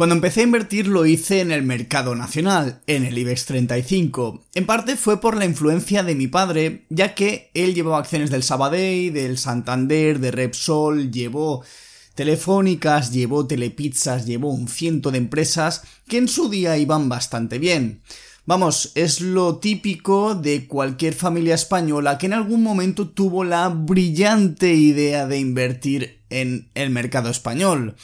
Cuando empecé a invertir lo hice en el mercado nacional, en el IBEX 35. En parte fue por la influencia de mi padre, ya que él llevaba acciones del Sabadell, del Santander, de Repsol, llevó telefónicas, llevó telepizzas, llevó un ciento de empresas que en su día iban bastante bien. Vamos, es lo típico de cualquier familia española que en algún momento tuvo la brillante idea de invertir en el mercado español.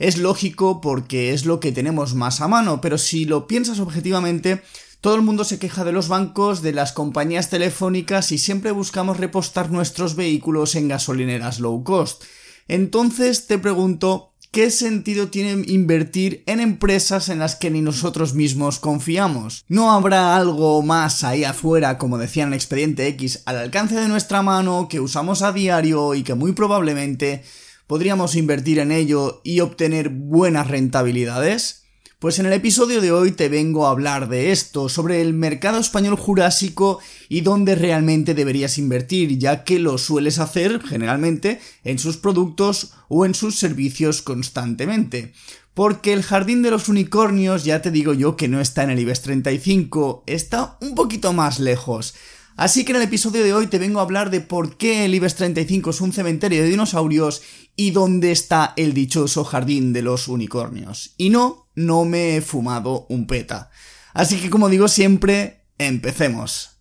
Es lógico porque es lo que tenemos más a mano, pero si lo piensas objetivamente, todo el mundo se queja de los bancos, de las compañías telefónicas y siempre buscamos repostar nuestros vehículos en gasolineras low cost. Entonces te pregunto, ¿qué sentido tiene invertir en empresas en las que ni nosotros mismos confiamos? ¿No habrá algo más ahí afuera, como decía en el expediente X, al alcance de nuestra mano, que usamos a diario y que muy probablemente podríamos invertir en ello y obtener buenas rentabilidades? Pues en el episodio de hoy te vengo a hablar de esto, sobre el mercado español jurásico y dónde realmente deberías invertir, ya que lo sueles hacer generalmente en sus productos o en sus servicios constantemente. Porque el jardín de los unicornios ya te digo yo que no está en el IBEX 35, está un poquito más lejos. Así que en el episodio de hoy te vengo a hablar de por qué el IBEX 35 es un cementerio de dinosaurios y dónde está el dichoso jardín de los unicornios. Y no, no me he fumado un peta. Así que como digo siempre, empecemos.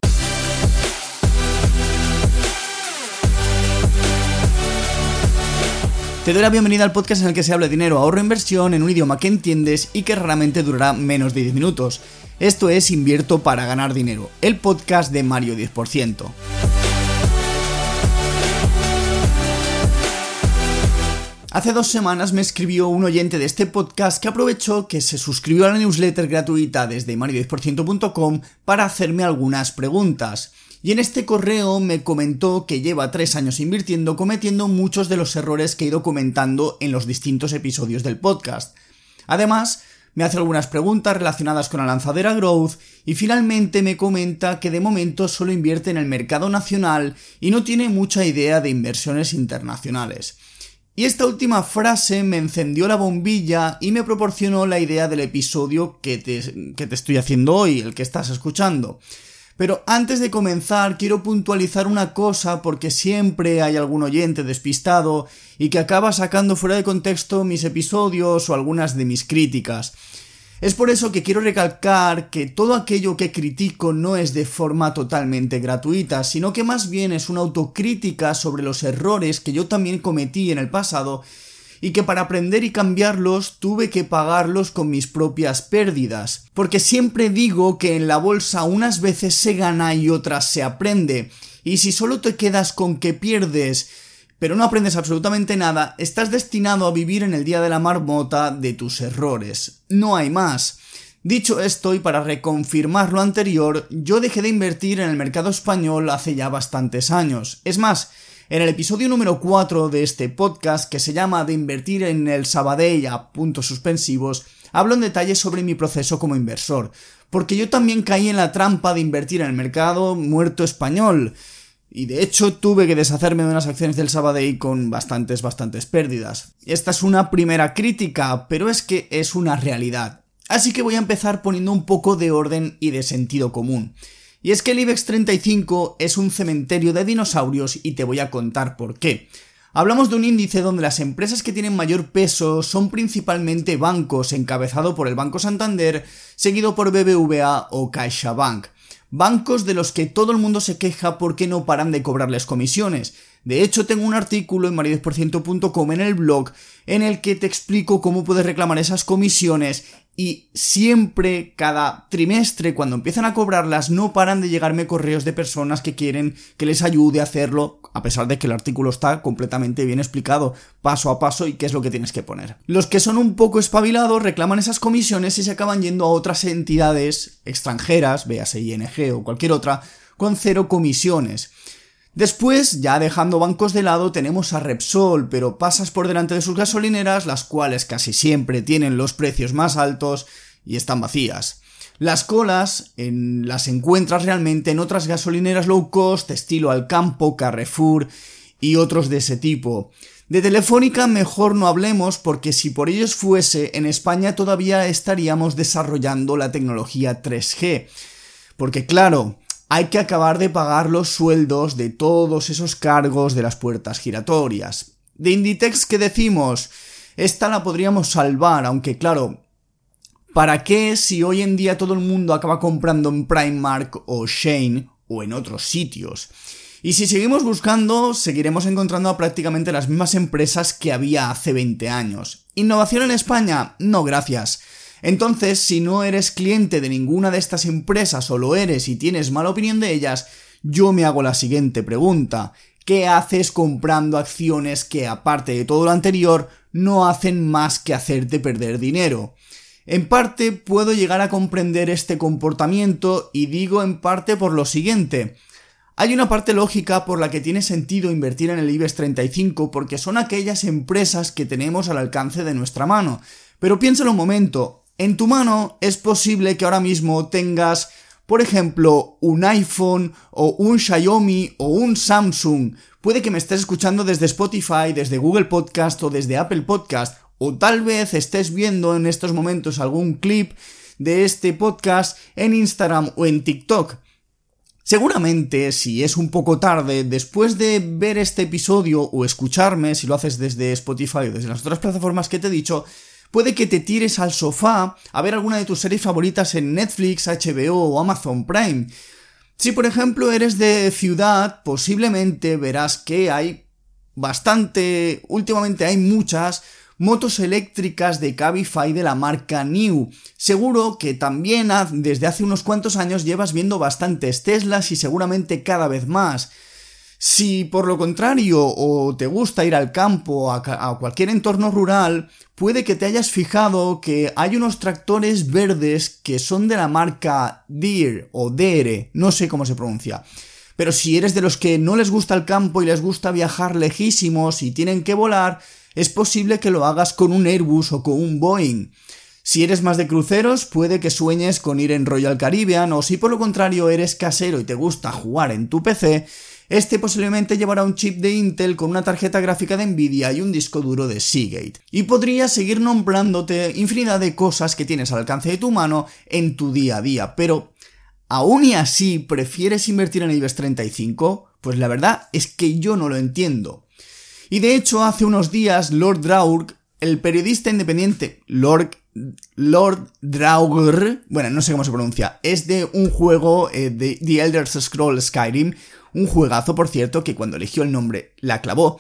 Te doy la bienvenida al podcast en el que se habla de dinero, ahorro, e inversión en un idioma que entiendes y que raramente durará menos de 10 minutos. Esto es Invierto para ganar dinero, el podcast de Mario 10%. Hace dos semanas me escribió un oyente de este podcast que aprovechó que se suscribió a la newsletter gratuita desde mario10%.com para hacerme algunas preguntas. Y en este correo me comentó que lleva tres años invirtiendo cometiendo muchos de los errores que he ido comentando en los distintos episodios del podcast. Además, me hace algunas preguntas relacionadas con la lanzadera Growth y finalmente me comenta que de momento solo invierte en el mercado nacional y no tiene mucha idea de inversiones internacionales. Y esta última frase me encendió la bombilla y me proporcionó la idea del episodio que te, estoy haciendo hoy, el que estás escuchando. Pero antes de comenzar quiero puntualizar una cosa porque siempre hay algún oyente despistado y que acaba sacando fuera de contexto mis episodios o algunas de mis críticas. Es por eso que quiero recalcar que todo aquello que critico no es de forma totalmente gratuita, sino que más bien es una autocrítica sobre los errores que yo también cometí en el pasado y que para aprender y cambiarlos tuve que pagarlos con mis propias pérdidas. Porque siempre digo que en la bolsa unas veces se gana y otras se aprende. Y si solo te quedas con que pierdes, pero no aprendes absolutamente nada, estás destinado a vivir en el día de la marmota de tus errores. No hay más. Dicho esto, y para reconfirmar lo anterior, yo dejé de invertir en el mercado español hace ya bastantes años. Es más, en el episodio número 4 de este podcast, que se llama De invertir en el Sabadell a puntos suspensivos, hablo en detalle sobre mi proceso como inversor, porque yo también caí en la trampa de invertir en el mercado muerto español. Y de hecho tuve que deshacerme de unas acciones del Sabadell con bastantes, bastantes pérdidas. Esta es una primera crítica, pero es que es una realidad. Así que voy a empezar poniendo un poco de orden y de sentido común. Y es que el IBEX 35 es un cementerio de dinosaurios y te voy a contar por qué. Hablamos de un índice donde las empresas que tienen mayor peso son principalmente bancos, encabezado por el Banco Santander, seguido por BBVA o CaixaBank. Bancos de los que todo el mundo se queja porque no paran de cobrarles comisiones. De hecho, tengo un artículo en maridesporciento.com en el blog en el que te explico cómo puedes reclamar esas comisiones y siempre, cada trimestre, cuando empiezan a cobrarlas, no paran de llegarme correos de personas que quieren que les ayude a hacerlo, a pesar de que el artículo está completamente bien explicado, paso a paso y qué es lo que tienes que poner. Los que son un poco espabilados reclaman esas comisiones y se acaban yendo a otras entidades extranjeras, véase ING o cualquier otra, con cero comisiones. Después, ya dejando bancos de lado, tenemos a Repsol, pero pasas por delante de sus gasolineras, las cuales casi siempre tienen los precios más altos y están vacías. Las colas las encuentras realmente en otras gasolineras low cost, estilo Alcampo, Carrefour y otros de ese tipo. De Telefónica mejor no hablemos porque si por ellos fuese, en España todavía estaríamos desarrollando la tecnología 3G. Porque claro, hay que acabar de pagar los sueldos de todos esos cargos de las puertas giratorias. De Inditex, ¿qué decimos? Esta la podríamos salvar, aunque claro, ¿para qué si hoy en día todo el mundo acaba comprando en Primark o Shane o en otros sitios? Y si seguimos buscando, seguiremos encontrando a prácticamente las mismas empresas que había hace 20 años. ¿Innovación en España? No, gracias. Entonces, si no eres cliente de ninguna de estas empresas o lo eres y tienes mala opinión de ellas, yo me hago la siguiente pregunta. ¿Qué haces comprando acciones que, aparte de todo lo anterior, no hacen más que hacerte perder dinero? En parte puedo llegar a comprender este comportamiento y digo en parte por lo siguiente. Hay una parte lógica por la que tiene sentido invertir en el IBEX 35 porque son aquellas empresas que tenemos al alcance de nuestra mano. Pero piénsalo un momento, en tu mano es posible que ahora mismo tengas, por ejemplo, un iPhone o un Xiaomi o un Samsung. Puede que me estés escuchando desde Spotify, desde Google Podcast o desde Apple Podcast. O tal vez estés viendo en estos momentos algún clip de este podcast en Instagram o en TikTok. Seguramente, si es un poco tarde, después de ver este episodio o escucharme, si lo haces desde Spotify o desde las otras plataformas que te he dicho, puede que te tires al sofá a ver alguna de tus series favoritas en Netflix, HBO o Amazon Prime. Si por ejemplo eres de ciudad, posiblemente verás que hay bastante, últimamente hay muchas motos eléctricas de Cabify de la marca New. Seguro que también desde hace unos cuantos años llevas viendo bastantes Teslas y seguramente cada vez más. Si por lo contrario o te gusta ir al campo, a, a, cualquier entorno rural, puede que te hayas fijado que hay unos tractores verdes que son de la marca Deere o Dere, no sé cómo se pronuncia. Pero si eres de los que no les gusta el campo y les gusta viajar lejísimos y tienen que volar, es posible que lo hagas con un Airbus o con un Boeing. Si eres más de cruceros, puede que sueñes con ir en Royal Caribbean, o si por lo contrario eres casero y te gusta jugar en tu PC, este posiblemente llevará un chip de Intel con una tarjeta gráfica de Nvidia y un disco duro de Seagate. Y podría seguir nombrándote infinidad de cosas que tienes al alcance de tu mano en tu día a día, pero ¿aún y así prefieres invertir en IBEX 35? Pues la verdad es que yo no lo entiendo. Y de hecho, hace unos días, Lord Draug, el periodista independiente Lord, Lord Draugr, bueno, no sé cómo se pronuncia, es de un juego eh, de The Elder Scrolls Skyrim, un juegazo, por cierto, que cuando eligió el nombre la clavó.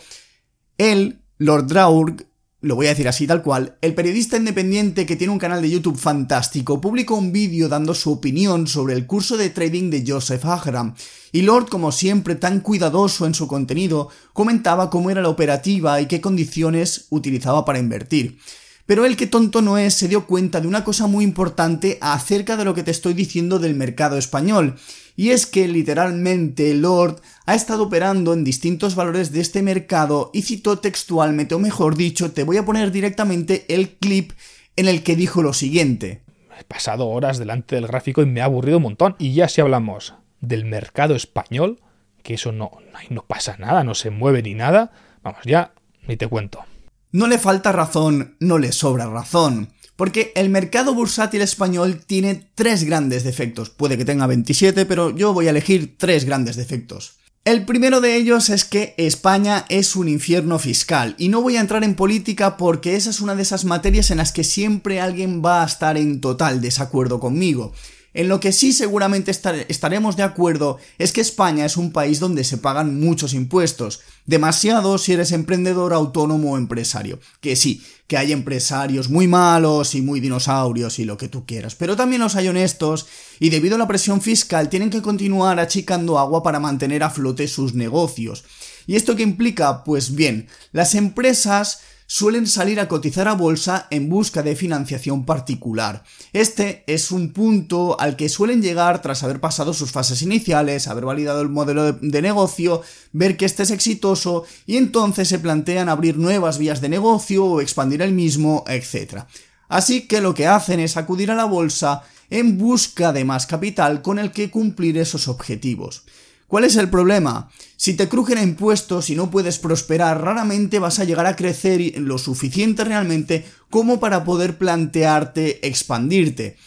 Él, Lord Draug, lo voy a decir así tal cual, el periodista independiente que tiene un canal de YouTube fantástico publicó un vídeo dando su opinión sobre el curso de trading de Joseph Agram, y Lord, como siempre tan cuidadoso en su contenido, comentaba cómo era la operativa y qué condiciones utilizaba para invertir. Pero él que tonto no es se dio cuenta de una cosa muy importante acerca de lo que te estoy diciendo del mercado español, y es que literalmente Lord ha estado operando en distintos valores de este mercado y citó textualmente, o mejor dicho, te voy a poner directamente el clip en el que dijo lo siguiente. He pasado horas delante del gráfico y me ha aburrido un montón. Y ya si hablamos del mercado español, que eso no, no pasa nada, no se mueve ni nada, vamos, ya ni te cuento. No le falta razón, no le sobra razón. Porque el mercado bursátil español tiene tres grandes defectos. Puede que tenga 27, pero yo voy a elegir tres grandes defectos. El primero de ellos es que España es un infierno fiscal, y no voy a entrar en política porque esa es una de esas materias en las que siempre alguien va a estar en total desacuerdo conmigo. En lo que sí seguramente estaremos de acuerdo es que España es un país donde se pagan muchos impuestos, demasiado si eres emprendedor, autónomo o empresario. Que sí, que hay empresarios muy malos y muy dinosaurios y lo que tú quieras, pero también los hay honestos y debido a la presión fiscal tienen que continuar achicando agua para mantener a flote sus negocios. ¿Y esto qué implica? Pues bien, las empresas suelen salir a cotizar a bolsa en busca de financiación particular. Este es un punto al que suelen llegar tras haber pasado sus fases iniciales, haber validado el modelo de, negocio, ver que este es exitoso y entonces se plantean abrir nuevas vías de negocio o expandir el mismo, etc. Así que lo que hacen es acudir a la bolsa en busca de más capital con el que cumplir esos objetivos. ¿Cuál es el problema? Si te crujen impuestos y no puedes prosperar, raramente vas a llegar a crecer lo suficiente realmente como para poder plantearte expandirte.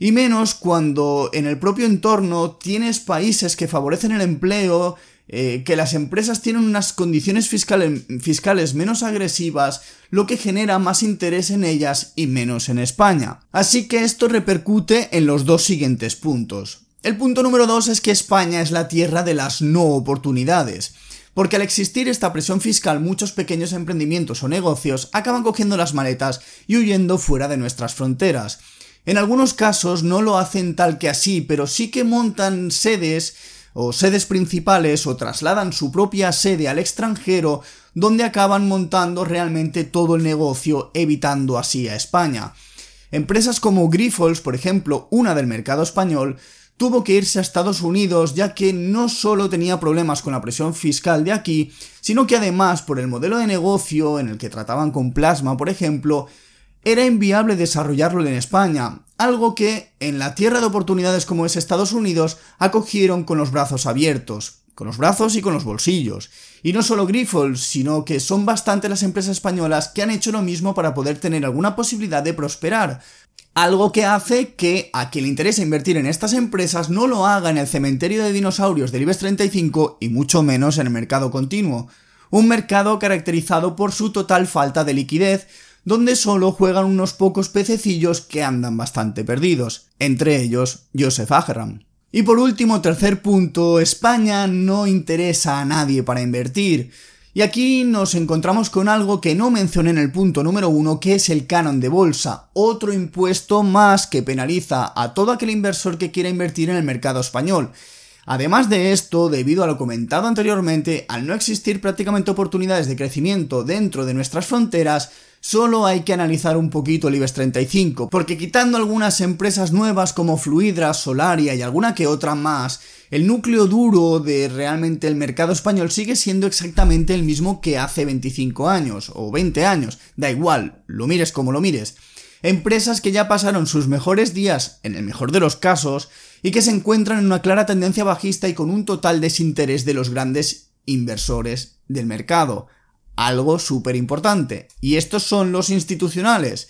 Y menos cuando en el propio entorno tienes países que favorecen el empleo, eh, que las empresas tienen unas condiciones fiscales, fiscales menos agresivas, lo que genera más interés en ellas y menos en España. Así que esto repercute en los dos siguientes puntos. El punto número dos es que España es la tierra de las no oportunidades. Porque al existir esta presión fiscal muchos pequeños emprendimientos o negocios acaban cogiendo las maletas y huyendo fuera de nuestras fronteras. En algunos casos no lo hacen tal que así, pero sí que montan sedes o sedes principales o trasladan su propia sede al extranjero donde acaban montando realmente todo el negocio evitando así a España. Empresas como Grifols, por ejemplo, una del mercado español, tuvo que irse a Estados Unidos ya que no solo tenía problemas con la presión fiscal de aquí, sino que además por el modelo de negocio en el que trataban con plasma, por ejemplo, era inviable desarrollarlo en España, algo que en la tierra de oportunidades como es Estados Unidos acogieron con los brazos abiertos, con los brazos y con los bolsillos. Y no solo Grifols, sino que son bastante las empresas españolas que han hecho lo mismo para poder tener alguna posibilidad de prosperar. Algo que hace que a quien le interesa invertir en estas empresas no lo haga en el cementerio de dinosaurios del IBEX 35 y mucho menos en el mercado continuo. Un mercado caracterizado por su total falta de liquidez, donde solo juegan unos pocos pececillos que andan bastante perdidos, entre ellos Joseph Agram. Y por último, tercer punto, España no interesa a nadie para invertir. Y aquí nos encontramos con algo que no mencioné en el punto número uno, que es el canon de bolsa, otro impuesto más que penaliza a todo aquel inversor que quiera invertir en el mercado español. Además de esto, debido a lo comentado anteriormente, al no existir prácticamente oportunidades de crecimiento dentro de nuestras fronteras, solo hay que analizar un poquito el IBEX 35, porque quitando algunas empresas nuevas como Fluidra, Solaria y alguna que otra más, el núcleo duro de realmente el mercado español sigue siendo exactamente el mismo que hace 25 años o 20 años, da igual, lo mires como lo mires. Empresas que ya pasaron sus mejores días, en el mejor de los casos, y que se encuentran en una clara tendencia bajista y con un total desinterés de los grandes inversores del mercado algo súper importante. Y estos son los institucionales.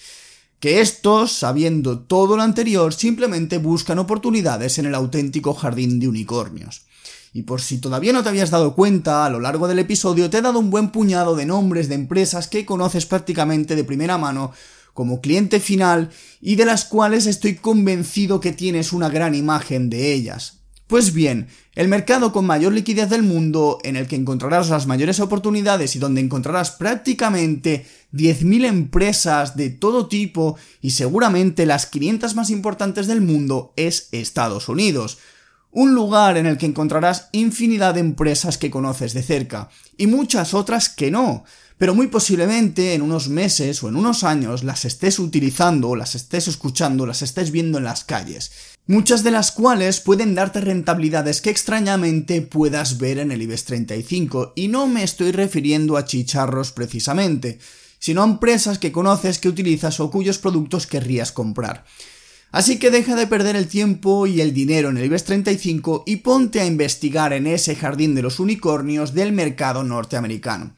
Que estos, sabiendo todo lo anterior, simplemente buscan oportunidades en el auténtico jardín de unicornios. Y por si todavía no te habías dado cuenta, a lo largo del episodio te he dado un buen puñado de nombres de empresas que conoces prácticamente de primera mano como cliente final y de las cuales estoy convencido que tienes una gran imagen de ellas. Pues bien, el mercado con mayor liquidez del mundo, en el que encontrarás las mayores oportunidades y donde encontrarás prácticamente 10.000 empresas de todo tipo y seguramente las 500 más importantes del mundo, es Estados Unidos. Un lugar en el que encontrarás infinidad de empresas que conoces de cerca y muchas otras que no, pero muy posiblemente en unos meses o en unos años las estés utilizando, las estés escuchando, las estés viendo en las calles muchas de las cuales pueden darte rentabilidades que extrañamente puedas ver en el IBEX 35, y no me estoy refiriendo a chicharros precisamente, sino a empresas que conoces, que utilizas o cuyos productos querrías comprar. Así que deja de perder el tiempo y el dinero en el IBEX 35 y ponte a investigar en ese jardín de los unicornios del mercado norteamericano.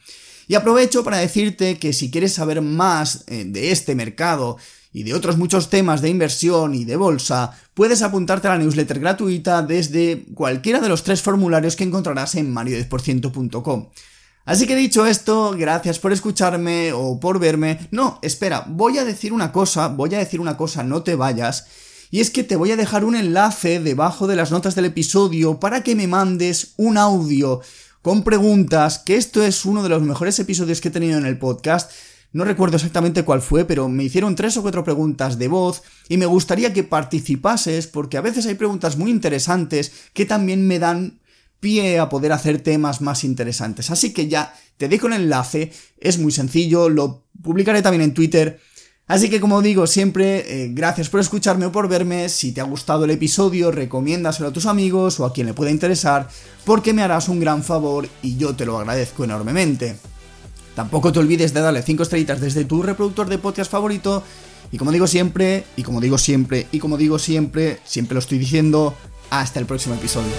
Y aprovecho para decirte que si quieres saber más eh, de este mercado, y de otros muchos temas de inversión y de bolsa, puedes apuntarte a la newsletter gratuita desde cualquiera de los tres formularios que encontrarás en mario10%.com. Así que dicho esto, gracias por escucharme o por verme. No, espera, voy a decir una cosa, voy a decir una cosa, no te vayas. Y es que te voy a dejar un enlace debajo de las notas del episodio para que me mandes un audio con preguntas, que esto es uno de los mejores episodios que he tenido en el podcast no recuerdo exactamente cuál fue, pero me hicieron tres o cuatro preguntas de voz y me gustaría que participases porque a veces hay preguntas muy interesantes que también me dan pie a poder hacer temas más interesantes. Así que ya te dejo el enlace, es muy sencillo, lo publicaré también en Twitter. Así que como digo siempre, eh, gracias por escucharme o por verme, si te ha gustado el episodio recomiéndaselo a tus amigos o a quien le pueda interesar, porque me harás un gran favor y yo te lo agradezco enormemente. Tampoco te olvides de darle 5 estrellitas desde tu reproductor de podcast favorito. Y como digo siempre, y como digo siempre, y como digo siempre, siempre lo estoy diciendo, hasta el próximo episodio.